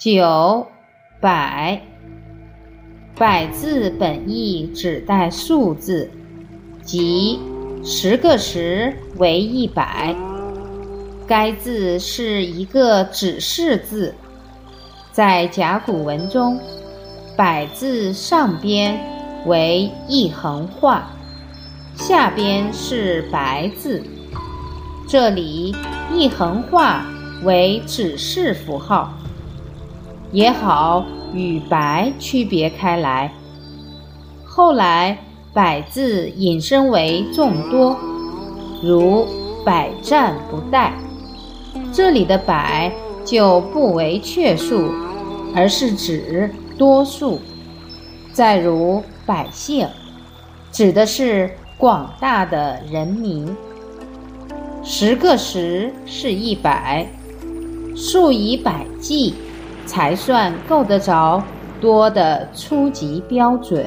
九百，百字本意指代数字，即十个十为一百。该字是一个指示字，在甲骨文中，百字上边为一横画，下边是白字，这里一横画为指示符号。也好与白区别开来。后来“百”字引申为众多，如“百战不殆”，这里的“百”就不为确数，而是指多数。再如“百姓”，指的是广大的人民。十个十是一百，数以百计。才算够得着多的初级标准。